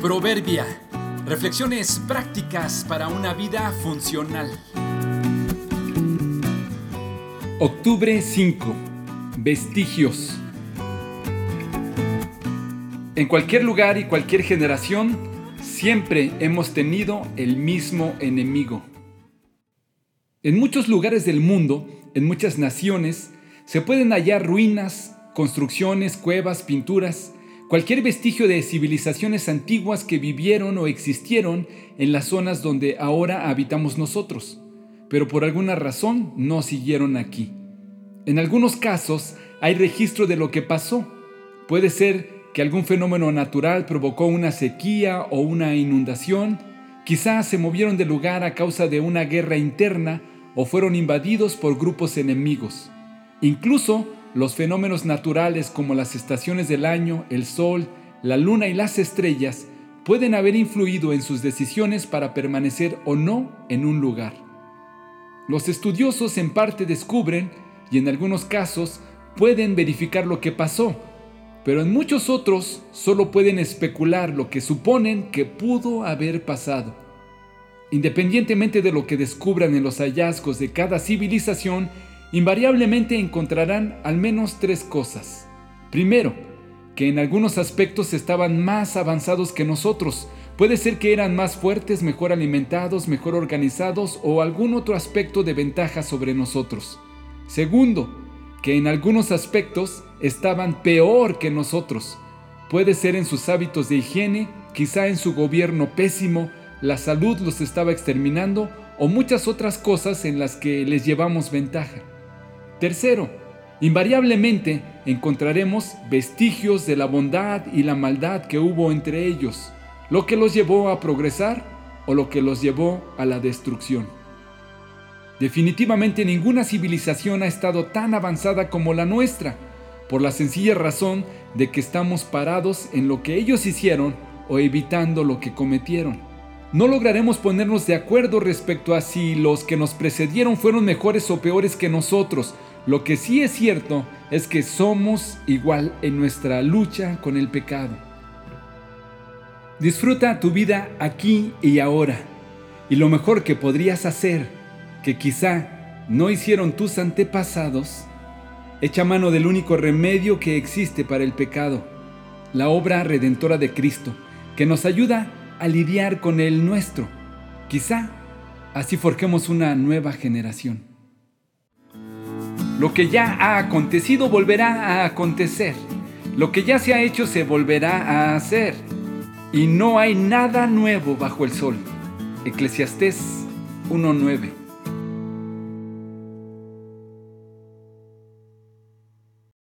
Proverbia. Reflexiones prácticas para una vida funcional. Octubre 5. Vestigios. En cualquier lugar y cualquier generación, siempre hemos tenido el mismo enemigo. En muchos lugares del mundo, en muchas naciones, se pueden hallar ruinas, construcciones, cuevas, pinturas, cualquier vestigio de civilizaciones antiguas que vivieron o existieron en las zonas donde ahora habitamos nosotros, pero por alguna razón no siguieron aquí. En algunos casos hay registro de lo que pasó. Puede ser que algún fenómeno natural provocó una sequía o una inundación, quizás se movieron de lugar a causa de una guerra interna o fueron invadidos por grupos enemigos. Incluso los fenómenos naturales como las estaciones del año, el sol, la luna y las estrellas pueden haber influido en sus decisiones para permanecer o no en un lugar. Los estudiosos en parte descubren y en algunos casos pueden verificar lo que pasó, pero en muchos otros solo pueden especular lo que suponen que pudo haber pasado. Independientemente de lo que descubran en los hallazgos de cada civilización, invariablemente encontrarán al menos tres cosas. Primero, que en algunos aspectos estaban más avanzados que nosotros. Puede ser que eran más fuertes, mejor alimentados, mejor organizados o algún otro aspecto de ventaja sobre nosotros. Segundo, que en algunos aspectos estaban peor que nosotros. Puede ser en sus hábitos de higiene, quizá en su gobierno pésimo, la salud los estaba exterminando o muchas otras cosas en las que les llevamos ventaja. Tercero, invariablemente encontraremos vestigios de la bondad y la maldad que hubo entre ellos, lo que los llevó a progresar o lo que los llevó a la destrucción. Definitivamente ninguna civilización ha estado tan avanzada como la nuestra, por la sencilla razón de que estamos parados en lo que ellos hicieron o evitando lo que cometieron. No lograremos ponernos de acuerdo respecto a si los que nos precedieron fueron mejores o peores que nosotros, lo que sí es cierto es que somos igual en nuestra lucha con el pecado. Disfruta tu vida aquí y ahora. Y lo mejor que podrías hacer, que quizá no hicieron tus antepasados, echa mano del único remedio que existe para el pecado, la obra redentora de Cristo, que nos ayuda a lidiar con el nuestro. Quizá así forjemos una nueva generación. Lo que ya ha acontecido volverá a acontecer. Lo que ya se ha hecho se volverá a hacer. Y no hay nada nuevo bajo el sol. Eclesiastés 1.9